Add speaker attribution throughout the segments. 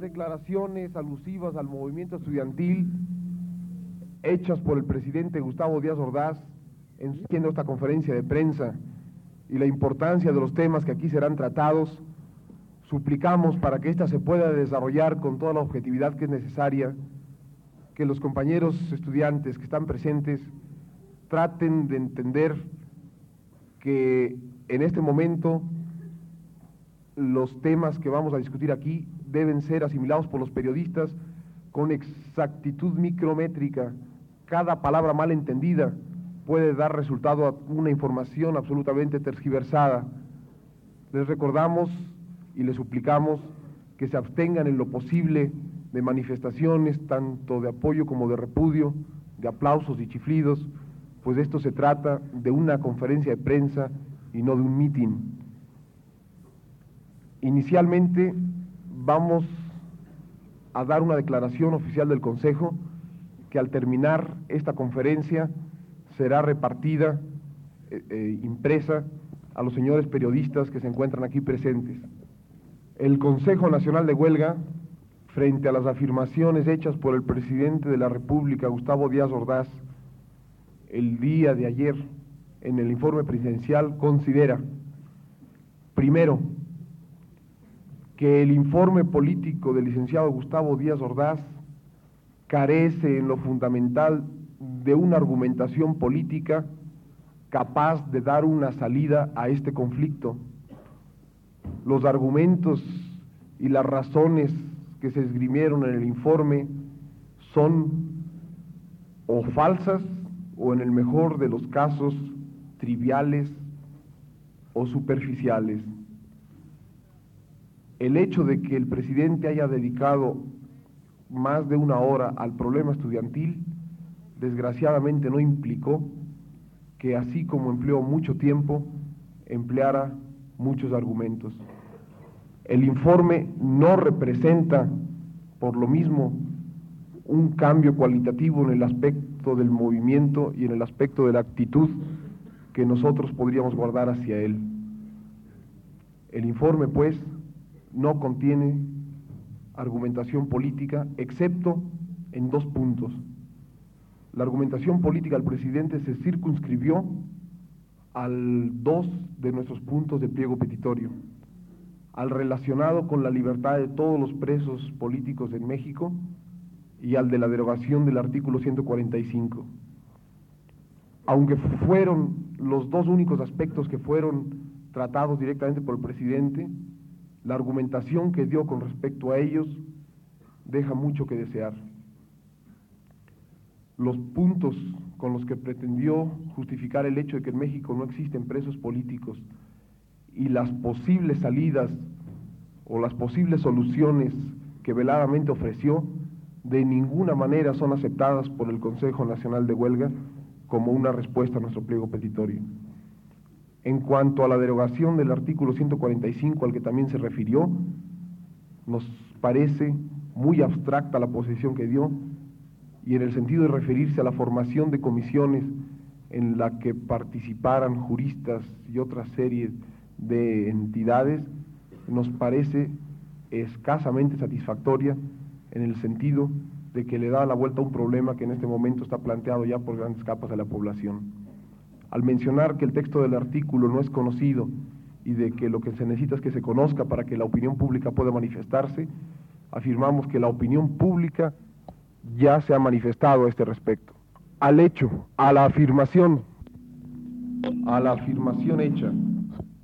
Speaker 1: declaraciones alusivas al movimiento estudiantil hechas por el presidente Gustavo Díaz Ordaz en esta conferencia de prensa y la importancia de los temas que aquí serán tratados, suplicamos para que ésta se pueda desarrollar con toda la objetividad que es necesaria, que los compañeros estudiantes que están presentes traten de entender que en este momento los temas que vamos a discutir aquí deben ser asimilados por los periodistas con exactitud micrométrica. Cada palabra mal entendida puede dar resultado a una información absolutamente tergiversada. Les recordamos y les suplicamos que se abstengan en lo posible de manifestaciones tanto de apoyo como de repudio, de aplausos y chiflidos, pues esto se trata de una conferencia de prensa y no de un mitin. Inicialmente vamos a dar una declaración oficial del Consejo que al terminar esta conferencia será repartida, eh, eh, impresa a los señores periodistas que se encuentran aquí presentes. El Consejo Nacional de Huelga, frente a las afirmaciones hechas por el presidente de la República, Gustavo Díaz Ordaz, el día de ayer en el informe presidencial, considera, primero, que el informe político del licenciado Gustavo Díaz Ordaz carece en lo fundamental de una argumentación política capaz de dar una salida a este conflicto. Los argumentos y las razones que se esgrimieron en el informe son o falsas o en el mejor de los casos triviales o superficiales el hecho de que el presidente haya dedicado más de una hora al problema estudiantil, desgraciadamente no implicó que así como empleó mucho tiempo, empleara muchos argumentos. El informe no representa, por lo mismo, un cambio cualitativo en el aspecto del movimiento y en el aspecto de la actitud que nosotros podríamos guardar hacia él. El informe, pues, no contiene argumentación política, excepto en dos puntos. La argumentación política del presidente se circunscribió al dos de nuestros puntos de pliego petitorio, al relacionado con la libertad de todos los presos políticos en México y al de la derogación del artículo 145. Aunque fueron los dos únicos aspectos que fueron tratados directamente por el presidente, la argumentación que dio con respecto a ellos deja mucho que desear. Los puntos con los que pretendió justificar el hecho de que en México no existen presos políticos y las posibles salidas o las posibles soluciones que veladamente ofreció de ninguna manera son aceptadas por el Consejo Nacional de Huelga como una respuesta a nuestro pliego petitorio. En cuanto a la derogación del artículo 145 al que también se refirió, nos parece muy abstracta la posición que dio y en el sentido de referirse a la formación de comisiones en la que participaran juristas y otra serie de entidades, nos parece escasamente satisfactoria en el sentido de que le da la vuelta a un problema que en este momento está planteado ya por grandes capas de la población al mencionar que el texto del artículo no es conocido y de que lo que se necesita es que se conozca para que la opinión pública pueda manifestarse, afirmamos que la opinión pública ya se ha manifestado a este respecto. Al hecho, a la afirmación, a la afirmación hecha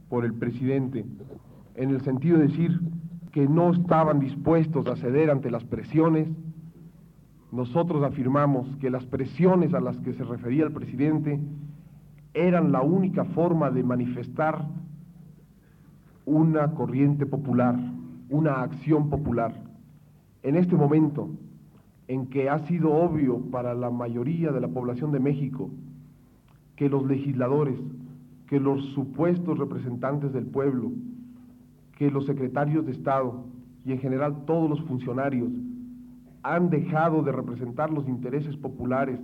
Speaker 1: por el presidente, en el sentido de decir que no estaban dispuestos a ceder ante las presiones, nosotros afirmamos que las presiones a las que se refería el presidente eran la única forma de manifestar una corriente popular, una acción popular. En este momento en que ha sido obvio para la mayoría de la población de México que los legisladores, que los supuestos representantes del pueblo, que los secretarios de Estado y en general todos los funcionarios han dejado de representar los intereses populares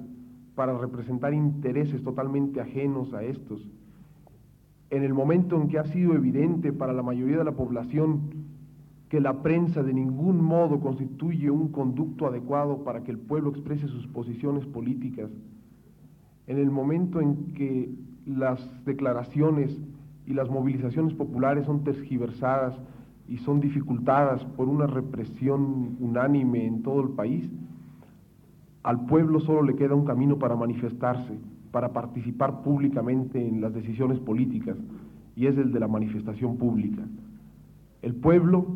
Speaker 1: para representar intereses totalmente ajenos a estos. En el momento en que ha sido evidente para la mayoría de la población que la prensa de ningún modo constituye un conducto adecuado para que el pueblo exprese sus posiciones políticas, en el momento en que las declaraciones y las movilizaciones populares son tergiversadas y son dificultadas por una represión unánime en todo el país, al pueblo solo le queda un camino para manifestarse, para participar públicamente en las decisiones políticas, y es el de la manifestación pública. El pueblo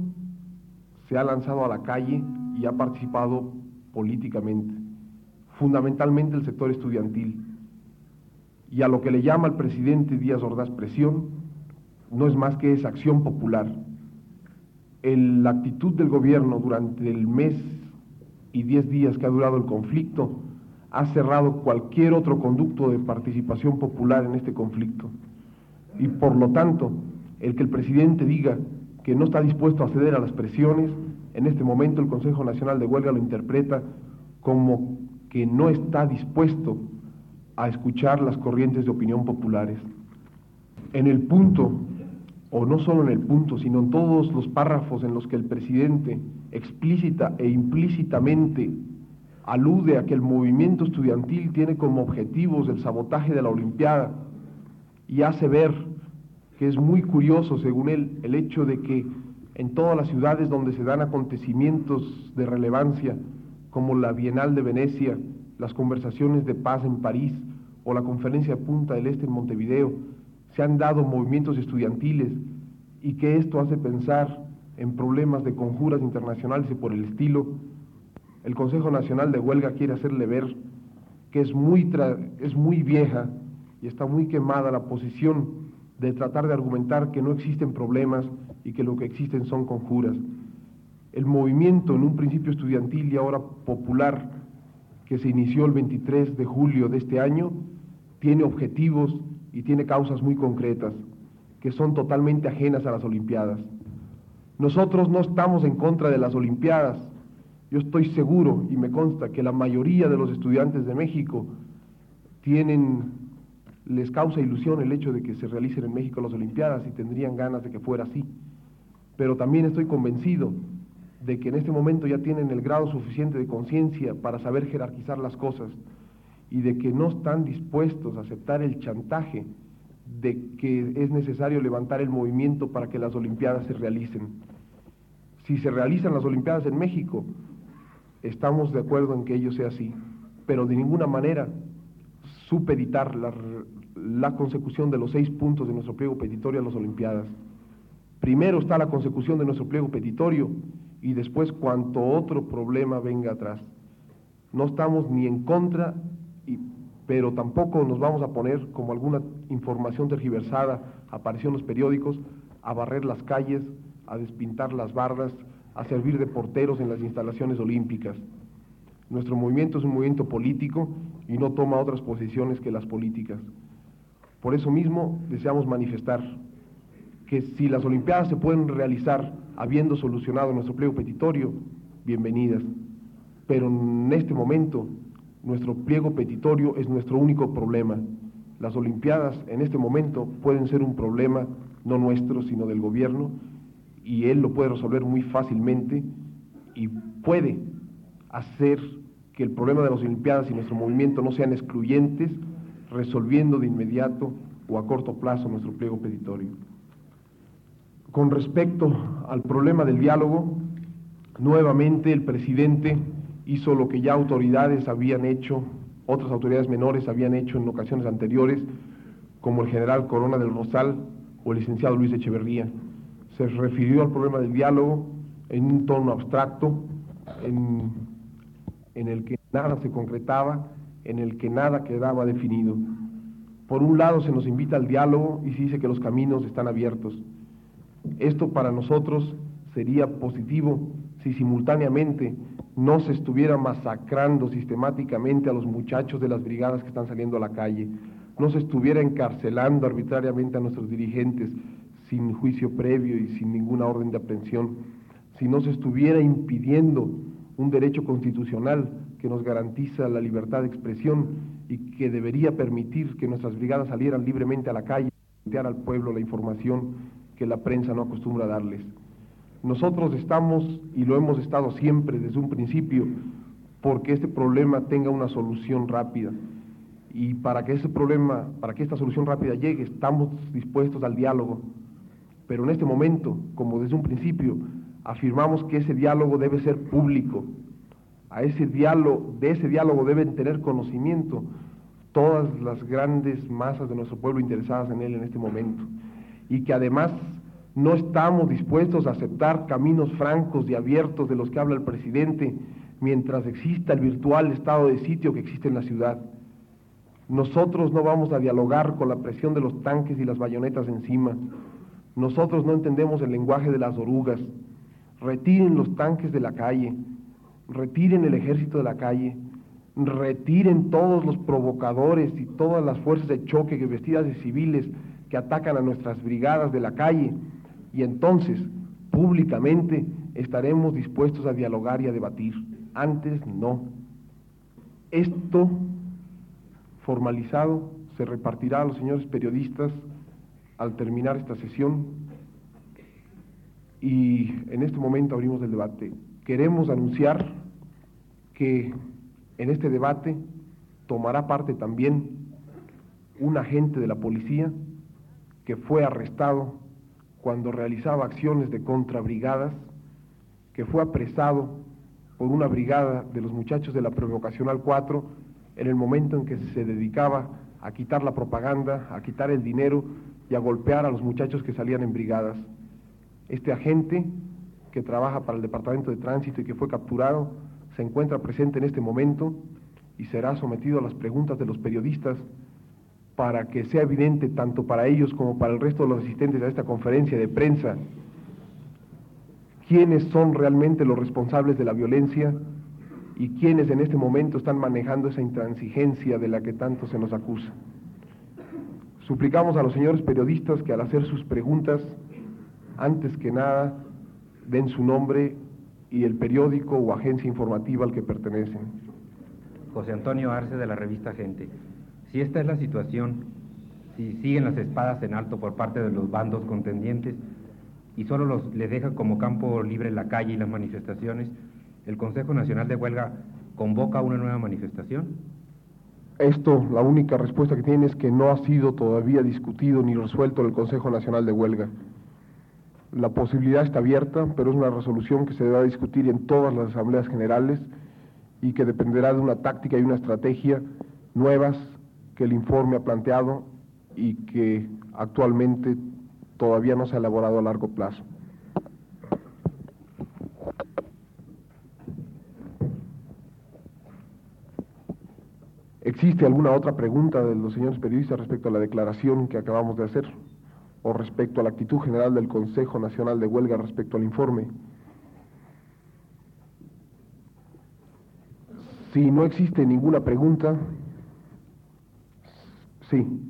Speaker 1: se ha lanzado a la calle y ha participado políticamente, fundamentalmente el sector estudiantil. Y a lo que le llama el presidente Díaz Ordaz presión, no es más que esa acción popular. la actitud del gobierno durante el mes y diez días que ha durado el conflicto ha cerrado cualquier otro conducto de participación popular en este conflicto. Y por lo tanto, el que el presidente diga que no está dispuesto a ceder a las presiones, en este momento el Consejo Nacional de Huelga lo interpreta como que no está dispuesto a escuchar las corrientes de opinión populares. En el punto, o no solo en el punto, sino en todos los párrafos en los que el presidente explícita e implícitamente alude a que el movimiento estudiantil tiene como objetivos el sabotaje de la Olimpiada y hace ver que es muy curioso, según él, el hecho de que en todas las ciudades donde se dan acontecimientos de relevancia, como la Bienal de Venecia, las conversaciones de paz en París o la conferencia de Punta del Este en Montevideo, se han dado movimientos estudiantiles y que esto hace pensar en problemas de conjuras internacionales y por el estilo, el Consejo Nacional de Huelga quiere hacerle ver que es muy, es muy vieja y está muy quemada la posición de tratar de argumentar que no existen problemas y que lo que existen son conjuras. El movimiento en un principio estudiantil y ahora popular que se inició el 23 de julio de este año tiene objetivos y tiene causas muy concretas que son totalmente ajenas a las Olimpiadas. Nosotros no estamos en contra de las Olimpiadas. Yo estoy seguro y me consta que la mayoría de los estudiantes de México tienen les causa ilusión el hecho de que se realicen en México las Olimpiadas y tendrían ganas de que fuera así. Pero también estoy convencido de que en este momento ya tienen el grado suficiente de conciencia para saber jerarquizar las cosas y de que no están dispuestos a aceptar el chantaje de que es necesario levantar el movimiento para que las Olimpiadas se realicen. Si se realizan las Olimpiadas en México, estamos de acuerdo en que ello sea así, pero de ninguna manera supeditar la, consecución de los seis puntos de nuestro pliego petitorio a las Olimpiadas. Primero está la consecución de nuestro pliego petitorio y después cuanto otro problema venga atrás. No estamos ni en contra, pero tampoco nos vamos a poner, como alguna información tergiversada apareció en los periódicos, a barrer las calles, a despintar las barras, a servir de porteros en las instalaciones olímpicas. Nuestro movimiento es un movimiento político y no toma otras posiciones que las políticas. Por eso mismo deseamos manifestar que si las Olimpiadas se pueden realizar habiendo solucionado nuestro pliego petitorio, bienvenidas. Pero en este momento nuestro pliego petitorio es nuestro único problema. Las Olimpiadas en este momento pueden ser un problema no nuestro, sino del gobierno, y él lo puede resolver muy fácilmente y puede hacer que el problema de las Olimpiadas y nuestro movimiento no sean excluyentes, resolviendo de inmediato o a corto plazo nuestro pliego petitorio. Con respecto al problema del diálogo, nuevamente el presidente hizo lo que ya autoridades habían hecho, otras autoridades menores habían hecho en ocasiones anteriores, como el general Corona del Rosal o el licenciado Luis Echeverría. Se refirió al problema del diálogo en un tono abstracto, en, en el que nada se concretaba, en el que nada quedaba definido. Por un lado se nos invita al diálogo y se dice que los caminos están abiertos. Esto para nosotros sería positivo si simultáneamente no se estuviera masacrando sistemáticamente a los muchachos de las brigadas que están saliendo a la calle, no se estuviera encarcelando arbitrariamente a nuestros dirigentes sin juicio previo y sin ninguna orden de aprehensión, si no se estuviera impidiendo un derecho constitucional que nos garantiza la libertad de expresión y que debería permitir que nuestras brigadas salieran libremente a la calle y al pueblo la información que la prensa no acostumbra a darles. Nosotros estamos, y lo hemos estado siempre desde un principio, porque este problema tenga una solución rápida. Y para que ese problema, para que esta solución rápida llegue, estamos dispuestos al diálogo. Pero en este momento, como desde un principio, afirmamos que ese diálogo debe ser público. A ese diálogo, de ese diálogo deben tener conocimiento todas las grandes masas de nuestro pueblo interesadas en él en este momento. Y que además no estamos dispuestos a aceptar caminos francos y abiertos de los que habla el presidente mientras exista el virtual estado de sitio que existe en la ciudad. Nosotros no vamos a dialogar con la presión de los tanques y las bayonetas encima. Nosotros no entendemos el lenguaje de las orugas. Retiren los tanques de la calle, retiren el ejército de la calle, retiren todos los provocadores y todas las fuerzas de choque vestidas de civiles que atacan a nuestras brigadas de la calle y entonces públicamente estaremos dispuestos a dialogar y a debatir. Antes no. Esto formalizado se repartirá a los señores periodistas al terminar esta sesión y en este momento abrimos el debate. Queremos anunciar que en este debate tomará parte también un agente de la policía que fue arrestado cuando realizaba acciones de contrabrigadas, que fue apresado por una brigada de los muchachos de la Provocacional 4 en el momento en que se dedicaba a quitar la propaganda, a quitar el dinero y a golpear a los muchachos que salían en brigadas. Este agente, que trabaja para el Departamento de Tránsito y que fue capturado, se encuentra presente en este momento y será sometido a las preguntas de los periodistas para que sea evidente tanto para ellos como para el resto de los asistentes a esta conferencia de prensa quiénes son realmente los responsables de la violencia y quiénes en este momento están manejando esa intransigencia de la que tanto se nos acusa. Suplicamos a los señores periodistas que al hacer sus preguntas, antes que nada, den su nombre y el periódico o agencia informativa al que pertenecen.
Speaker 2: José Antonio Arce de la revista Gente. Si esta es la situación, si siguen las espadas en alto por parte de los bandos contendientes y solo los, les deja como campo libre la calle y las manifestaciones, ¿el Consejo Nacional de Huelga convoca una nueva manifestación?
Speaker 1: Esto, la única respuesta que tiene es que no ha sido todavía discutido ni resuelto en el Consejo Nacional de Huelga. La posibilidad está abierta, pero es una resolución que se deberá discutir en todas las asambleas generales y que dependerá de una táctica y una estrategia nuevas que el informe ha planteado y que actualmente todavía no se ha elaborado a largo plazo. ¿Existe alguna otra pregunta de los señores periodistas respecto a la declaración que acabamos de hacer o respecto a la actitud general del Consejo Nacional de Huelga respecto al informe? Si no existe ninguna pregunta, sí.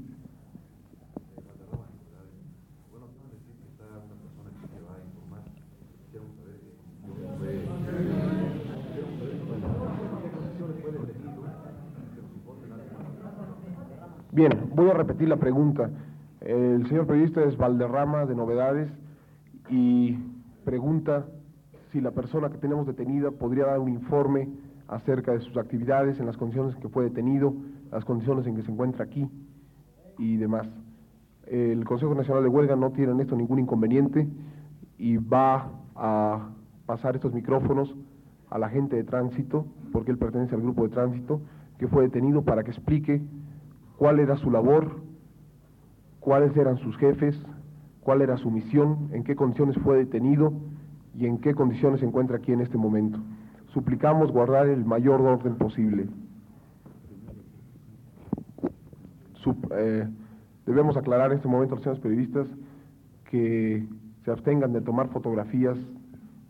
Speaker 1: Bien, voy a repetir la pregunta. El señor periodista es Valderrama de Novedades y pregunta si la persona que tenemos detenida podría dar un informe acerca de sus actividades, en las condiciones en que fue detenido, las condiciones en que se encuentra aquí y demás. El Consejo Nacional de Huelga no tiene en esto ningún inconveniente y va a pasar estos micrófonos al agente de tránsito, porque él pertenece al grupo de tránsito, que fue detenido para que explique cuál era su labor, cuáles eran sus jefes, cuál era su misión, en qué condiciones fue detenido y en qué condiciones se encuentra aquí en este momento. Suplicamos guardar el mayor orden posible. Eh, debemos aclarar en este momento a los señores periodistas que se abstengan de tomar fotografías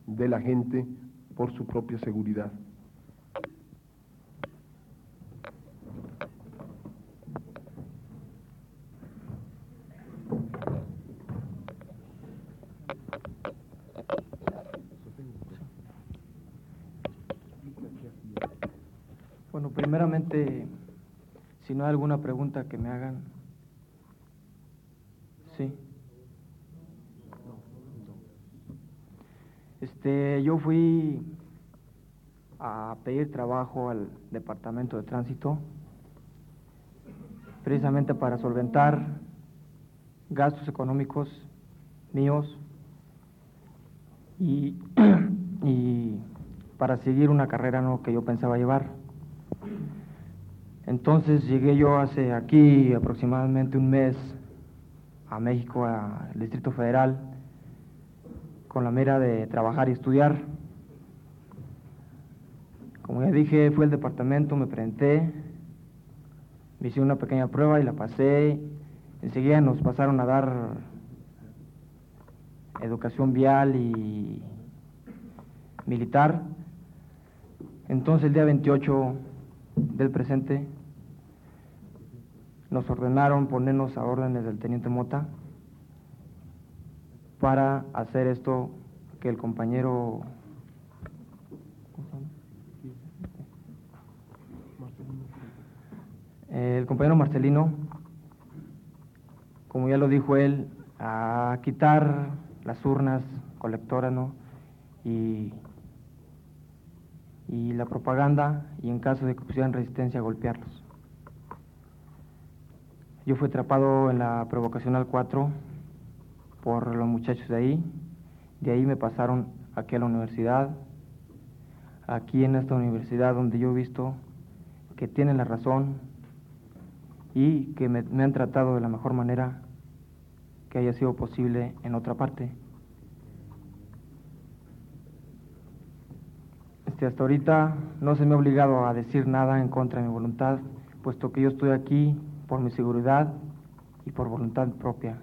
Speaker 1: de la gente por su propia seguridad.
Speaker 3: primeramente, si no hay alguna pregunta que me hagan. Sí. Este, yo fui a pedir trabajo al departamento de tránsito precisamente para solventar gastos económicos míos y, y para seguir una carrera ¿no? que yo pensaba llevar. Entonces llegué yo hace aquí aproximadamente un mes a México, al Distrito Federal, con la mera de trabajar y estudiar. Como ya dije, fue el departamento, me presenté, me hice una pequeña prueba y la pasé. Enseguida nos pasaron a dar educación vial y militar. Entonces el día 28 del presente nos ordenaron ponernos a órdenes del teniente Mota para hacer esto que el compañero el compañero Marcelino, como ya lo dijo él, a quitar las urnas colectoras ¿no? y, y la propaganda y en caso de que pusieran resistencia golpearlos. Yo fui atrapado en la provocacional 4 por los muchachos de ahí, de ahí me pasaron aquí a la universidad, aquí en esta universidad donde yo he visto que tienen la razón y que me, me han tratado de la mejor manera que haya sido posible en otra parte. Este, hasta ahorita no se me ha obligado a decir nada en contra de mi voluntad, puesto que yo estoy aquí por mi seguridad y por voluntad propia.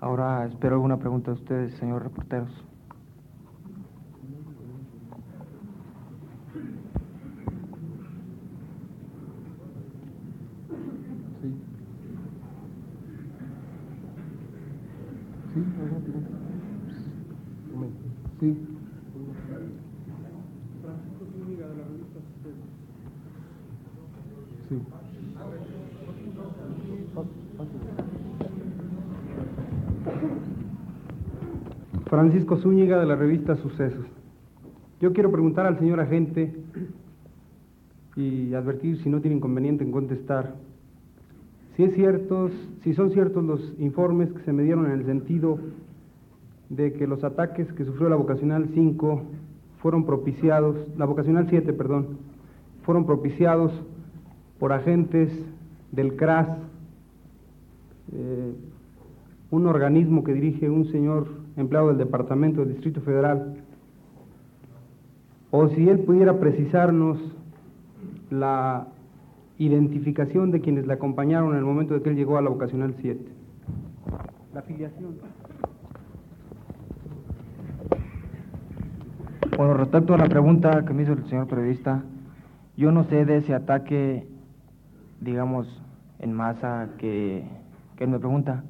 Speaker 3: Ahora espero alguna pregunta de ustedes, señores reporteros.
Speaker 1: Sí. Sí.
Speaker 4: Francisco Zúñiga de la revista Sucesos. Yo quiero preguntar al señor agente y advertir si no tiene inconveniente en contestar. Si es cierto, si son ciertos los informes que se me dieron en el sentido de que los ataques que sufrió la vocacional 5 fueron propiciados, la vocacional 7, perdón, fueron propiciados por agentes del CRAS, eh, un organismo que dirige un señor empleado del Departamento del Distrito Federal, o si él pudiera precisarnos la identificación de quienes le acompañaron en el momento de que él llegó a la vocacional 7. La afiliación.
Speaker 3: Bueno, respecto a la pregunta que me hizo el señor periodista, yo no sé de ese ataque, digamos, en masa que, que él me pregunta.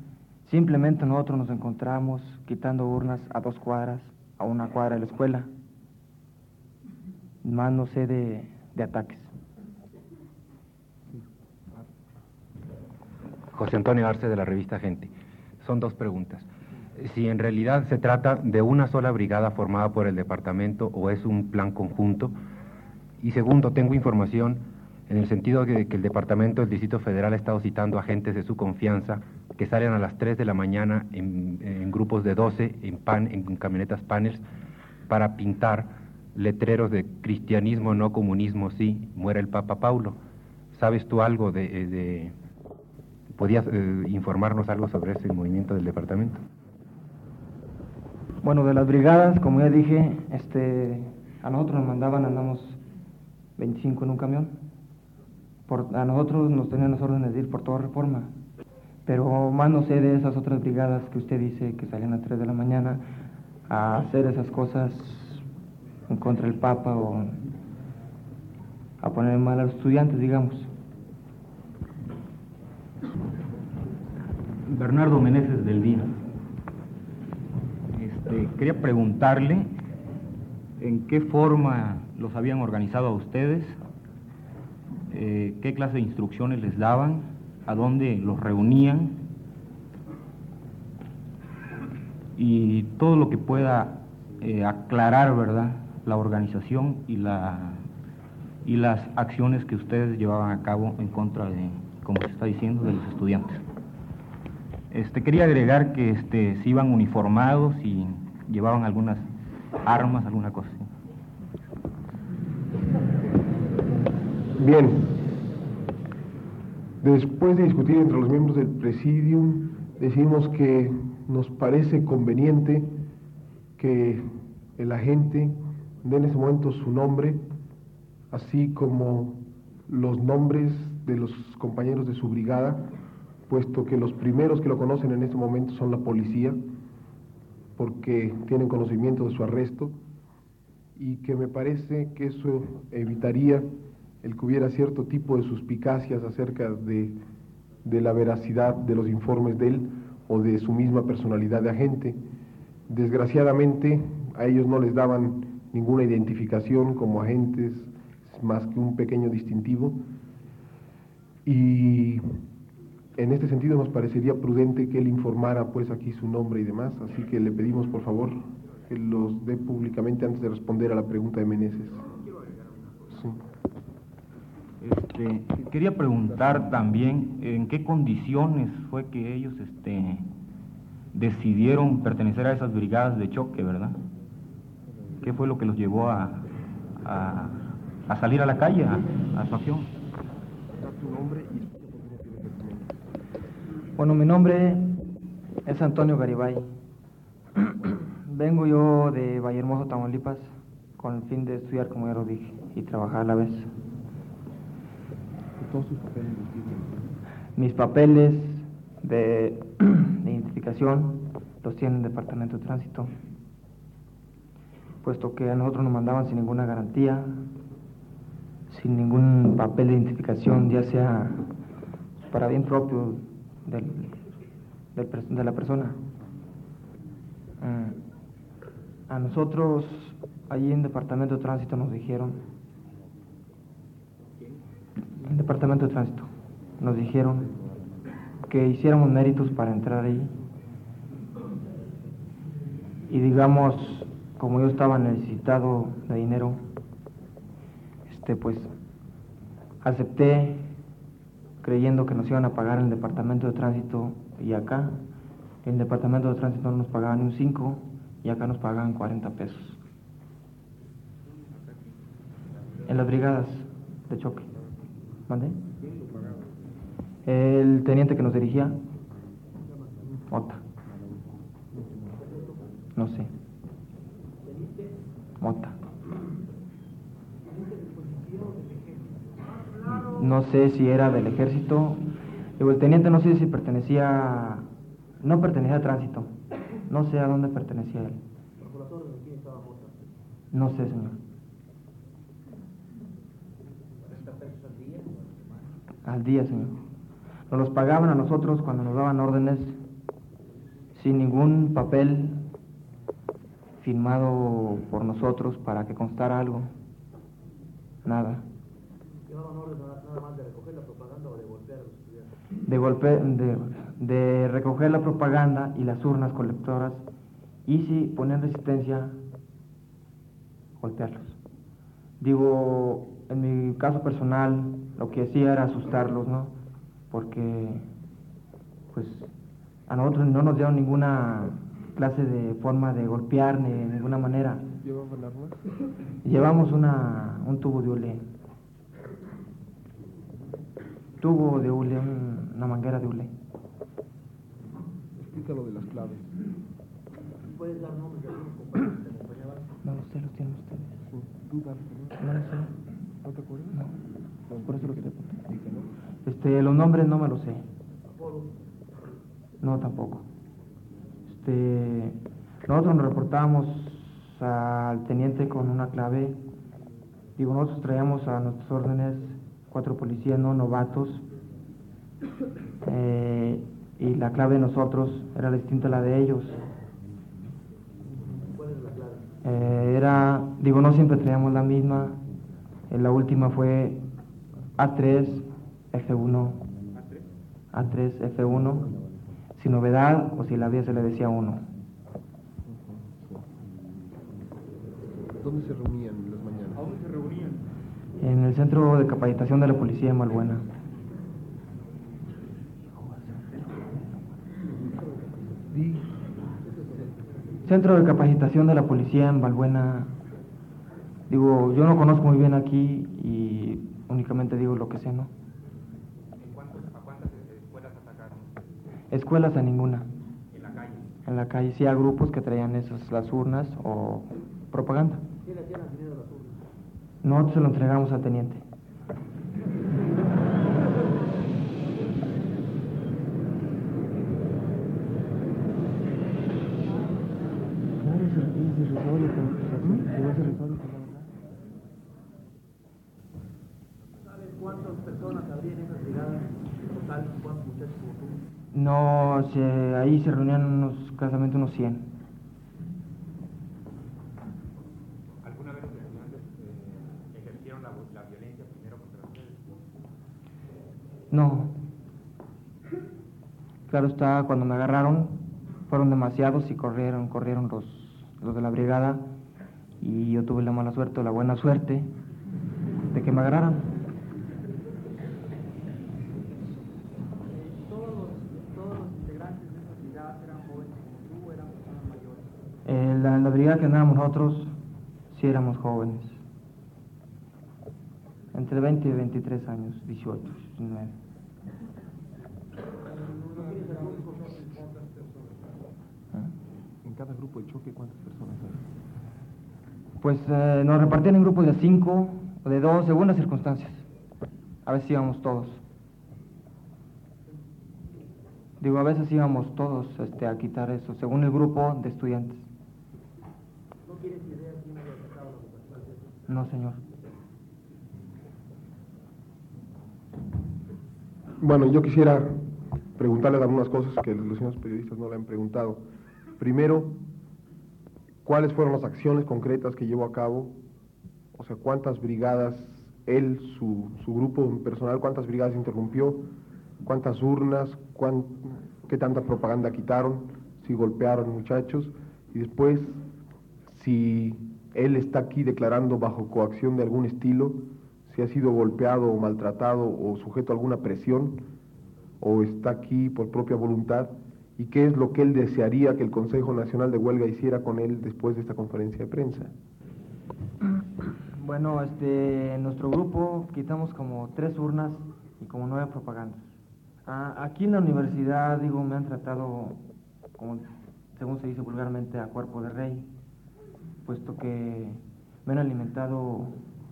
Speaker 3: Simplemente nosotros nos encontramos quitando urnas a dos cuadras, a una cuadra de la escuela. Más no sé de, de ataques.
Speaker 2: José Antonio Arce de la revista Gente. Son dos preguntas. Si en realidad se trata de una sola brigada formada por el departamento o es un plan conjunto. Y segundo, tengo información en el sentido de que el departamento del Distrito Federal ha estado citando agentes de su confianza que salen a las 3 de la mañana en, grupos de 12 en, pan, en camionetas panes para pintar letreros de cristianismo, no comunismo, sí, muera el Papa Paulo. ¿Sabes tú algo de, de ¿Podías eh, informarnos algo sobre ese movimiento del departamento?
Speaker 3: Bueno, de las brigadas, como ya dije, este, a nosotros nos mandaban, andamos 25 en un camión. A nosotros nos tenían las órdenes de ir por toda reforma. Pero más no sé de esas otras brigadas que usted dice que salían a 3 de la mañana a hacer esas cosas en contra del Papa o a poner mal a los estudiantes, digamos.
Speaker 5: Bernardo Meneses del DIN. Este, quería preguntarle en qué forma los habían organizado a ustedes, eh, qué clase de instrucciones les daban, a dónde los reunían y todo lo que pueda eh, aclarar, ¿verdad?, la organización y, la, y las acciones que ustedes llevaban a cabo en contra de, como se está diciendo, de los estudiantes. Este, quería agregar que este, se iban uniformados y llevaban algunas armas, alguna cosa.
Speaker 1: Bien. Después de discutir entre los miembros del presidium, decimos que nos parece conveniente que el agente dé en ese momento su nombre, así como los nombres de los compañeros de su brigada, puesto que los primeros que lo conocen en este momento son la policía, porque tienen conocimiento de su arresto, y que me parece que eso evitaría el que hubiera cierto tipo de suspicacias acerca de, de la veracidad de los informes de él o de su misma personalidad de agente. Desgraciadamente a ellos no les daban ninguna identificación como agentes más que un pequeño distintivo y en este sentido nos parecería prudente que él informara pues aquí su nombre y demás, así que le pedimos por favor que los dé públicamente antes de responder a la pregunta de Meneses.
Speaker 5: Este, quería preguntar también en qué condiciones fue que ellos este, decidieron pertenecer a esas brigadas de choque, ¿verdad? ¿Qué fue lo que los llevó a, a, salir a la calle, a, su acción?
Speaker 3: Bueno, mi nombre es Antonio Garibay. Vengo yo de Vallehermoso, Tamaulipas, con el fin de estudiar, como ya lo dije, y trabajar a la vez. Mis papeles de, identificación los tiene el Departamento de Tránsito, puesto que a nosotros nos mandaban sin ninguna garantía, sin ningún papel de identificación, ya sea para bien propio de la persona. Mm, a nosotros, allí en Departamento de Tránsito, nos dijeron Departamento de Tránsito, nos dijeron que hiciéramos méritos para entrar ahí. Y digamos, como yo estaba necesitado de dinero, este pues acepté creyendo que nos iban a pagar en el departamento de tránsito y acá. En el departamento de tránsito no nos pagaban un 5 y acá nos pagaban 40 pesos. En las brigadas de choque. ¿Mande? El teniente que nos dirigía. Mota. No sé. Mota. No sé si era del ejército. el teniente no sé si pertenecía. No pertenecía a tránsito. No sé a dónde pertenecía él. No sé, señor. Al día, Señor. Nos los pagaban a nosotros cuando nos daban órdenes sin ningún papel firmado por nosotros para que constara algo. Nada. ¿Llevaban órdenes nada más de recoger la propaganda o de golpear de, golpe, de, de recoger la propaganda y las urnas colectoras y si ponían resistencia, golpearlos. Digo, en mi caso personal, lo que hacía era asustarlos, ¿no? Porque, pues, a nosotros no nos dieron ninguna clase de forma de golpear ni de ninguna manera. ¿Llevaban armas? Llevamos una, un tubo de hule. Tubo de hule, una manguera de hule.
Speaker 1: Explícalo de las claves. ¿Puedes dar nombres?
Speaker 3: No sé, los tienen ustedes. Sí. ¿Tú, no lo sé. ¿No te acuerdas? No por eso lo que Este, los nombres no me los sé. No, tampoco. Este, nosotros nos reportábamos al teniente con una clave. Digo, nosotros traíamos a nuestros órdenes cuatro policías no novatos. Eh, y la clave de nosotros era distinta a la de ellos. ¿Cuál es la clave? Eh, era, digo, no siempre traíamos la misma. Eh, la última fue a3, F1, A3, F1, sin novedad o si la había se le decía 1.
Speaker 1: ¿Dónde se reunían en las mañanas?
Speaker 4: ¿A dónde se reunían?
Speaker 3: En el centro de capacitación de la policía en Malbuena. Centro de capacitación de la policía en Balbuena. Digo, yo no conozco muy bien aquí y únicamente digo lo que sé, ¿no?
Speaker 2: ¿En cuántos, ¿A cuántas escuelas atacaron?
Speaker 3: Escuelas a ninguna.
Speaker 2: En la calle.
Speaker 3: En la calle sí hay grupos que traían esas, las urnas o propaganda.
Speaker 4: ¿Quién las urnas?
Speaker 3: Nosotros se lo entregamos al teniente.
Speaker 4: ¿Sabes cuántas personas habría en esas brigadas? En total, ¿cuántos muchachos como tú?
Speaker 3: No, se- ahí se reunían unos, escasamente unos 100.
Speaker 2: ¿Alguna vez los estudiantes eh, ejercieron la, la violencia primero contra ustedes?
Speaker 3: No. Claro está, cuando me agarraron, fueron demasiados y corrieron, corrieron los, los de la brigada y yo tuve la mala suerte o la buena suerte de que me agarraran.
Speaker 4: ¿Todos los, todos los integrantes de esas brigadas eran jóvenes como tú o eran personas mayores?
Speaker 3: En la, la brigada que andábamos nosotros, sí éramos jóvenes. Entre 20 y 23 años, 18, 19.
Speaker 1: En cada grupo de choque, ¿cuántas personas eran?
Speaker 3: Pues eh, nos repartían en grupos de cinco o de dos, según las circunstancias. A veces íbamos todos. Digo, a veces íbamos todos este, a quitar eso, según el grupo de estudiantes.
Speaker 4: ¿No tienes idea quién había la?
Speaker 3: No, señor.
Speaker 1: Bueno, yo quisiera preguntarles algunas cosas que los señores periodistas no le han preguntado. Primero, ¿cuáles fueron las acciones concretas que llevó a cabo? O sea, ¿cuántas brigadas él, su, su grupo personal, cuántas brigadas interrumpió? ¿Cuántas urnas? cuán- ¿Qué tanta propaganda quitaron? Si golpearon muchachos. Y después, si él está aquí declarando bajo coacción de algún estilo, si ha sido golpeado o maltratado o sujeto a alguna presión, o está aquí por propia voluntad, y qué es lo que él desearía que el Consejo Nacional de Huelga hiciera con él después de esta conferencia de prensa.
Speaker 3: Bueno, este, en nuestro grupo quitamos como tres urnas y como nueve propagandas. Aquí en la universidad, digo, me han tratado, como según se dice vulgarmente, a cuerpo de rey, puesto que me han alimentado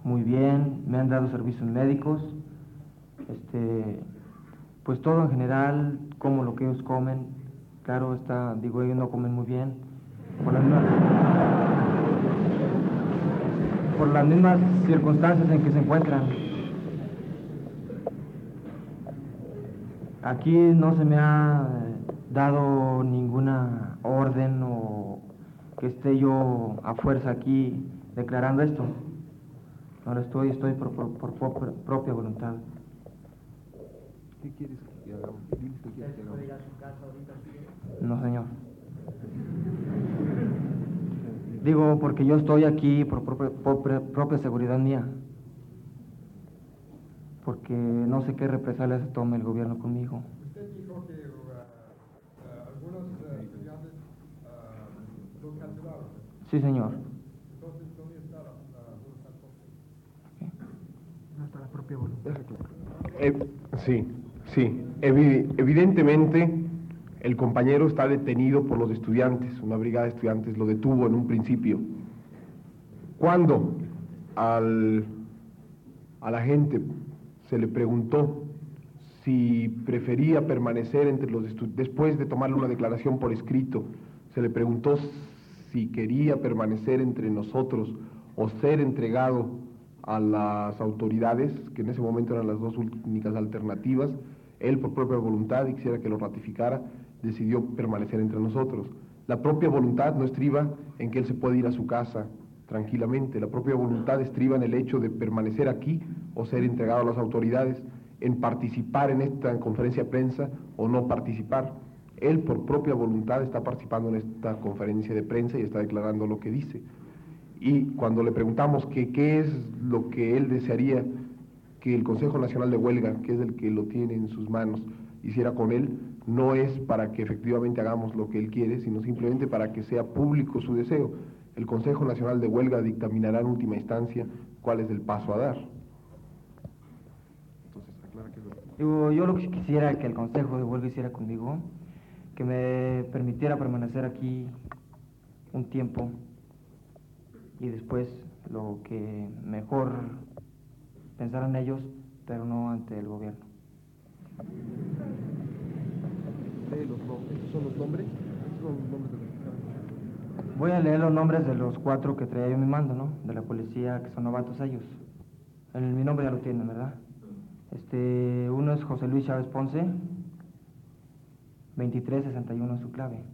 Speaker 3: muy bien, me han dado servicios médicos, este, pues todo en general, como lo que ellos comen, claro está, digo, ellos no comen muy bien, por las mismas, por las mismas circunstancias en que se encuentran. Aquí no se me ha dado ninguna orden o que esté yo a fuerza aquí declarando esto. No lo estoy, estoy por, por- por por propia voluntad.
Speaker 1: ¿Qué quieres que hagamos? Quieres que hagamos.
Speaker 4: ir a su casa ahorita?
Speaker 3: No, señor. Digo, porque yo estoy aquí por propia, propia- propia seguridad mía. Porque no sé qué represalias tome el gobierno conmigo.
Speaker 6: Usted dijo que uh, uh, algunos uh, estudiantes uh, lo cancelaron.
Speaker 3: Sí, señor.
Speaker 6: Entonces, ¿dónde está la, propia
Speaker 4: voluntad.
Speaker 1: Eh, sí, sí. Evi- evidentemente, el compañero está detenido por los estudiantes. Una brigada de estudiantes lo detuvo en un principio. Cuando al, a la gente se le preguntó si prefería permanecer entre los después de tomarle una declaración por escrito, se le preguntó si quería permanecer entre nosotros o ser entregado a las autoridades, que en ese momento eran las dos únicas alternativas, él por propia voluntad, y quisiera que lo ratificara, decidió permanecer entre nosotros. La propia voluntad no estriba en que él se puede ir a su casa tranquilamente, la propia voluntad estriba en el hecho de permanecer aquí o ser entregado a las autoridades, en participar en esta conferencia de prensa o no participar. Él por propia voluntad está participando en esta conferencia de prensa y está declarando lo que dice. Y cuando le preguntamos qué es lo que él desearía que el Consejo Nacional de Huelga, que es el que lo tiene en sus manos, hiciera con él, no es para que efectivamente hagamos lo que él quiere, sino simplemente para que sea público su deseo. El Consejo Nacional de Huelga dictaminará en última instancia cuál es el paso a dar. Entonces, aclara que
Speaker 3: yo lo que quisiera que el Consejo de Huelga hiciera conmigo, que me permitiera permanecer aquí un tiempo y después lo que mejor pensaran ellos, pero no ante el gobierno.
Speaker 1: Lee los nombres. ¿Estos son los nombres?
Speaker 3: Voy a leer los nombres de los cuatro que traía yo mi mando, ¿no? De la policía, que son novatos ellos. El- mi nombre ya lo tienen, ¿verdad? Este, uno es José Luis Chávez Ponce, 2361 es su clave.